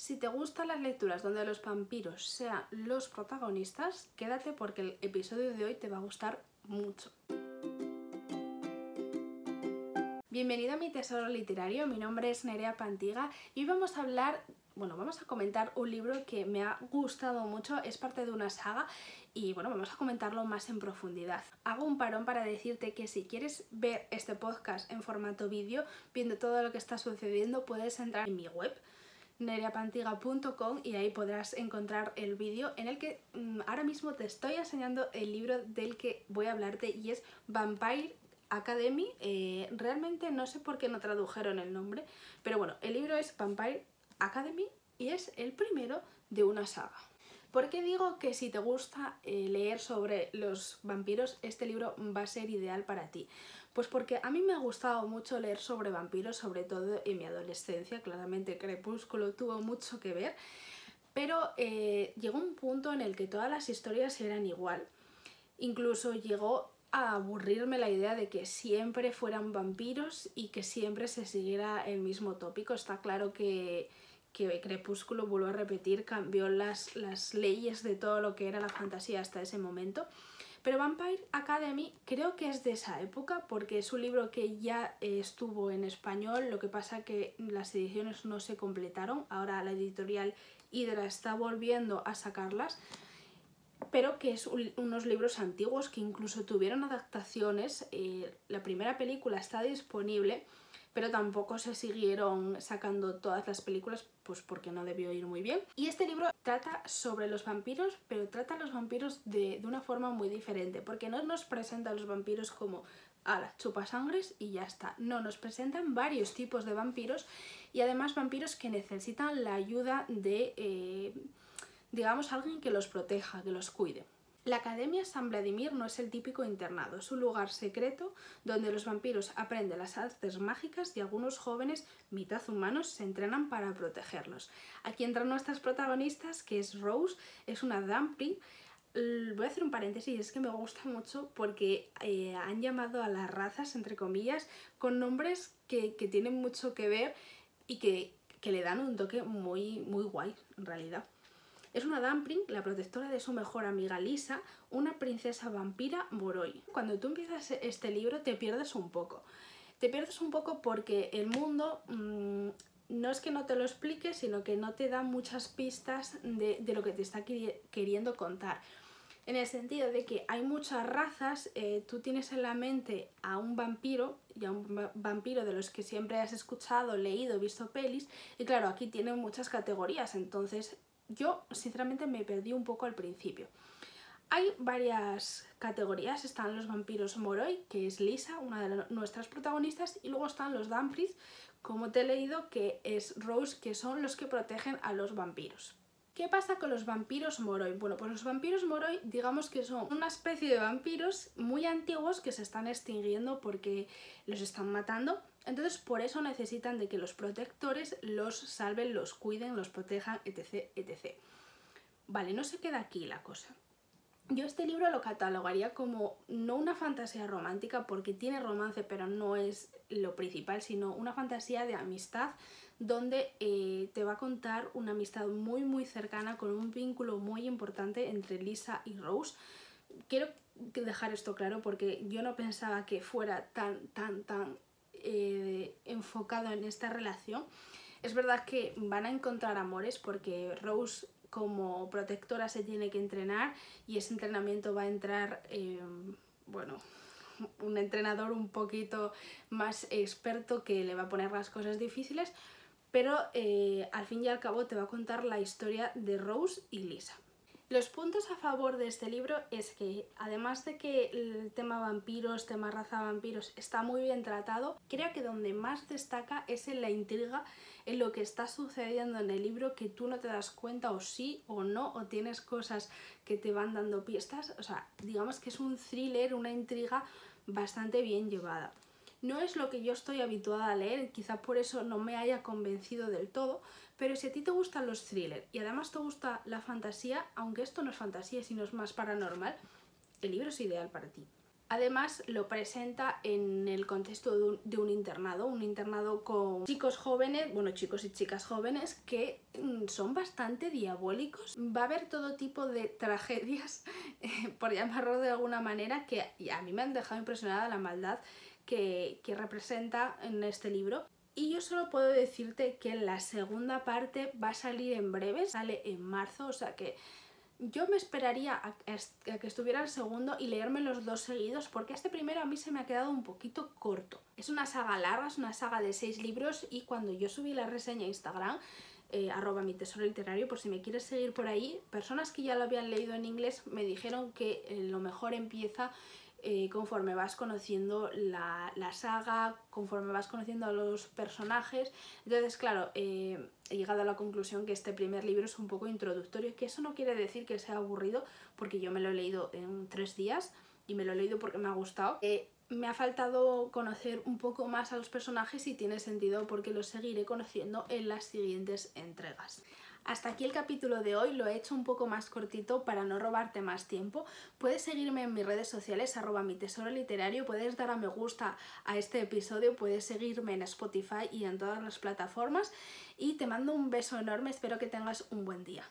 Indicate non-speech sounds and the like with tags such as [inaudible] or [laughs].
Si te gustan las lecturas donde los vampiros sean los protagonistas, quédate porque el episodio de hoy te va a gustar mucho. Bienvenido a mi tesoro literario, mi nombre es Nerea Pantiga y hoy vamos a hablar, bueno, vamos a comentar un libro que me ha gustado mucho, es parte de una saga y bueno, vamos a comentarlo más en profundidad. Hago un parón para decirte que si quieres ver este podcast en formato vídeo, viendo todo lo que está sucediendo, puedes entrar en mi web nereapantiga.com y ahí podrás encontrar el vídeo en el que mm, ahora mismo te estoy enseñando el libro del que voy a hablarte y es Vampire Academy. Eh, realmente no sé por qué no tradujeron el nombre, pero bueno, el libro es Vampire Academy y es el primero de una saga. ¿Por qué digo que si te gusta eh, leer sobre los vampiros, este libro va a ser ideal para ti? Pues porque a mí me ha gustado mucho leer sobre vampiros, sobre todo en mi adolescencia, claramente Crepúsculo tuvo mucho que ver, pero eh, llegó un punto en el que todas las historias eran igual. Incluso llegó a aburrirme la idea de que siempre fueran vampiros y que siempre se siguiera el mismo tópico. Está claro que, que Crepúsculo, vuelvo a repetir, cambió las, las leyes de todo lo que era la fantasía hasta ese momento. Pero Vampire Academy creo que es de esa época porque es un libro que ya estuvo en español, lo que pasa que las ediciones no se completaron, ahora la editorial Hydra está volviendo a sacarlas, pero que es unos libros antiguos que incluso tuvieron adaptaciones, eh, la primera película está disponible, pero tampoco se siguieron sacando todas las películas pues porque no debió ir muy bien. Y este libro trata sobre los vampiros, pero trata a los vampiros de, una forma muy diferente, porque no nos presenta a los vampiros como a las chupasangres y ya está. No, nos presentan varios tipos de vampiros y además vampiros que necesitan la ayuda de, eh, digamos, alguien que los proteja, que los cuide. La Academia San Vladimir no es el típico internado, es un lugar secreto donde los vampiros aprenden las artes mágicas y algunos jóvenes, mitad humanos, se entrenan para protegerlos. Aquí entran nuestras protagonistas, que es Rose, es una Dumpling, Voy a hacer un paréntesis, es que me gusta mucho porque eh, han llamado a las razas, entre comillas, con nombres que, tienen mucho que ver y que, que, le dan un toque muy, muy guay, en realidad. Es una Dumpling, la protectora de su mejor amiga Lisa, una princesa vampira Boroi. Cuando tú empiezas este libro te pierdes un poco. Te pierdes un poco porque el mundo mm, no es que no te lo explique, sino que no te da muchas pistas de, lo que te está queriendo contar. En el sentido de que hay muchas razas, eh, tú tienes en la mente a un vampiro, y a un vampiro de los que siempre has escuchado, leído, visto pelis, y claro, aquí tienen muchas categorías, entonces yo sinceramente me perdí un poco al principio. Hay varias categorías, están los vampiros Moroi, que es Lisa, una de nuestras protagonistas, y luego están los Dumfries, como te he leído, que es Rose, que son los que protegen a los vampiros. ¿Qué pasa con los vampiros Moroi? Bueno, pues los vampiros Moroi digamos que son una especie de vampiros muy antiguos que se están extinguiendo porque los están matando entonces por eso necesitan de que los protectores los salven, los cuiden, los protejan, etc. etc. Vale, no se queda aquí la cosa. Yo este libro lo catalogaría como no una fantasía romántica porque tiene romance pero no es lo principal, sino una fantasía de amistad donde eh, te va a contar una amistad muy muy cercana con un vínculo muy importante entre Lisa y Rose. Quiero dejar esto claro porque yo no pensaba que fuera tan tan tan eh, enfocado en esta relación. Es verdad que van a encontrar amores porque Rose como protectora se tiene que entrenar y ese entrenamiento va a entrar, eh, bueno, un entrenador un poquito más experto que le va a poner las cosas difíciles, pero eh, al fin y al cabo te va a contar la historia de Rose y Lisa. Los puntos a favor de este libro es que, además de que el tema vampiros, tema raza vampiros está muy bien tratado, creo que donde más destaca es en la intriga, en lo que está sucediendo en el libro que tú no te das cuenta o sí o no, o tienes cosas que te van dando pistas. O sea, digamos que es un thriller, una intriga bastante bien llevada. No es lo que yo estoy habituada a leer, quizá por eso no me haya convencido del todo, pero si a ti te gustan los thrillers y además te gusta la fantasía, aunque esto no es fantasía sino es más paranormal, el libro es ideal para ti. Además lo presenta en el contexto de un, internado, un internado con chicos jóvenes, bueno chicos y chicas jóvenes que mm, son bastante diabólicos. Va a haber todo tipo de tragedias, [laughs] eh, por llamarlo de alguna manera, que a mí me han dejado impresionada la maldad que, que representa en este libro. Y yo solo puedo decirte que la segunda parte va a salir en breve, sale en marzo, o sea que yo me esperaría a, que estuviera el segundo y leerme los dos seguidos porque este primero a mí se me ha quedado un poquito corto. Es una saga larga, es una saga de seis libros y cuando yo subí la reseña a Instagram, eh, arroba mi tesoro literario, por si me quieres seguir por ahí, personas que ya lo habían leído en inglés me dijeron que eh, lo mejor empieza eh, conforme vas conociendo la, saga, conforme vas conociendo a los personajes. Entonces, claro, eh, he llegado a la conclusión que este primer libro es un poco introductorio, que eso no quiere decir que sea aburrido, porque yo me lo he leído en tres días y me lo he leído porque me ha gustado. Eh, me ha faltado conocer un poco más a los personajes y tiene sentido porque los seguiré conociendo en las siguientes entregas. Hasta aquí el capítulo de hoy, lo he hecho un poco más cortito para no robarte más tiempo. Puedes seguirme en mis redes sociales, arroba mi tesoro literario, puedes dar a me gusta a este episodio, puedes seguirme en Spotify y en todas las plataformas y te mando un beso enorme, espero que tengas un buen día.